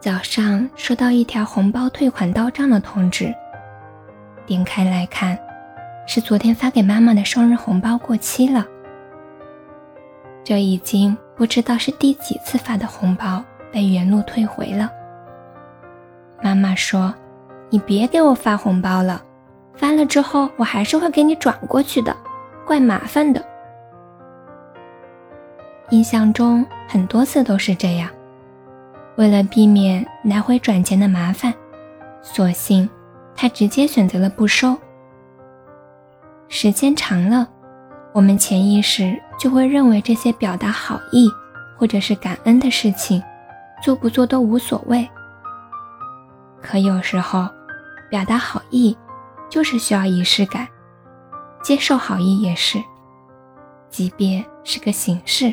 早上收到一条红包退款到账的通知，点开来看，是昨天发给妈妈的生日红包过期了。这已经不知道是第几次发的红包被原路退回了。妈妈说：“你别给我发红包了，发了之后我还是会给你转过去的，怪麻烦的。”印象中很多次都是这样。为了避免来回转钱的麻烦，索性他直接选择了不收。时间长了，我们潜意识就会认为这些表达好意或者是感恩的事情，做不做都无所谓。可有时候，表达好意就是需要仪式感，接受好意也是，即便是个形式。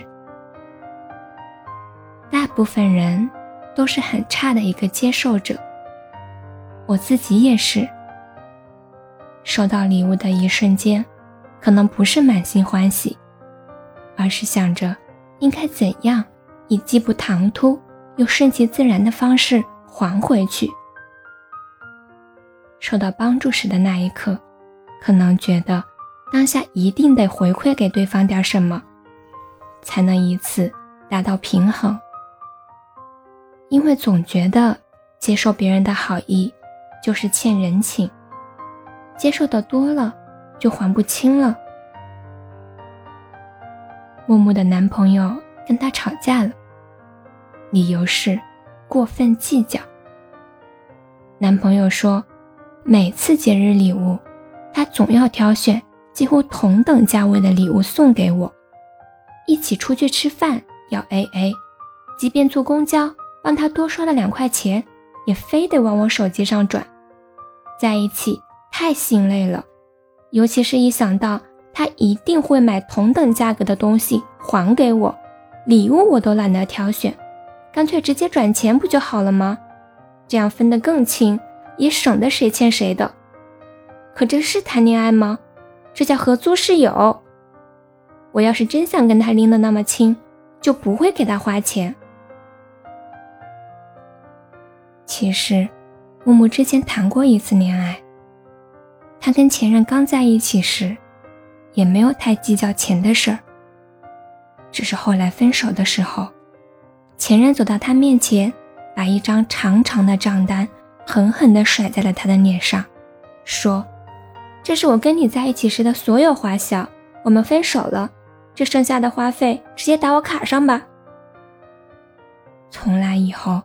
大部分人。都是很差的一个接受者，我自己也是。收到礼物的一瞬间，可能不是满心欢喜，而是想着应该怎样以既不唐突又顺其自然的方式还回去。受到帮助时的那一刻，可能觉得当下一定得回馈给对方点什么，才能以此达到平衡。因为总觉得接受别人的好意就是欠人情，接受的多了就还不清了。木木的男朋友跟她吵架了，理由是过分计较。男朋友说，每次节日礼物，他总要挑选几乎同等价位的礼物送给我，一起出去吃饭要 A A，即便坐公交。帮他多刷了两块钱，也非得往我手机上转，在一起太心累了，尤其是一想到他一定会买同等价格的东西还给我，礼物我都懒得挑选，干脆直接转钱不就好了吗？这样分得更清，也省得谁欠谁的。可这是谈恋爱吗？这叫合租室友。我要是真想跟他拎得那么清，就不会给他花钱。其实，木木之前谈过一次恋爱。他跟前任刚在一起时，也没有太计较钱的事儿。只是后来分手的时候，前任走到他面前，把一张长长的账单狠狠地甩在了他的脸上，说：“这是我跟你在一起时的所有花销，我们分手了，这剩下的花费直接打我卡上吧。”从来以后。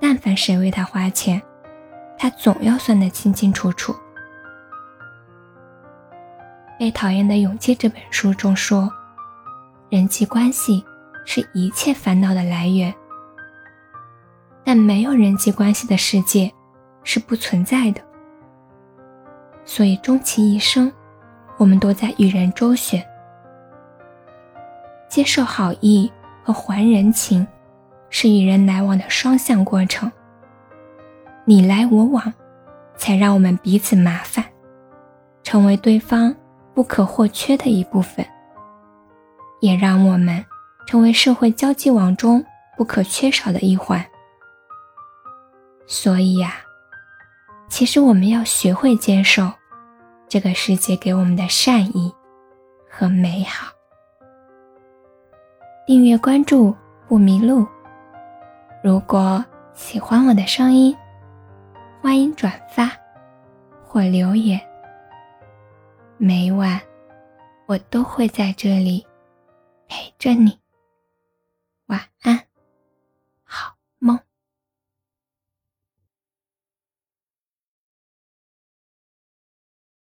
但凡谁为他花钱，他总要算得清清楚楚。《被讨厌的勇气》这本书中说，人际关系是一切烦恼的来源，但没有人际关系的世界是不存在的。所以，终其一生，我们都在与人周旋，接受好意和还人情。是与人来往的双向过程，你来我往，才让我们彼此麻烦，成为对方不可或缺的一部分，也让我们成为社会交际网中不可缺少的一环。所以呀，其实我们要学会接受这个世界给我们的善意和美好。订阅关注不迷路。如果喜欢我的声音，欢迎转发或留言。每晚我都会在这里陪着你。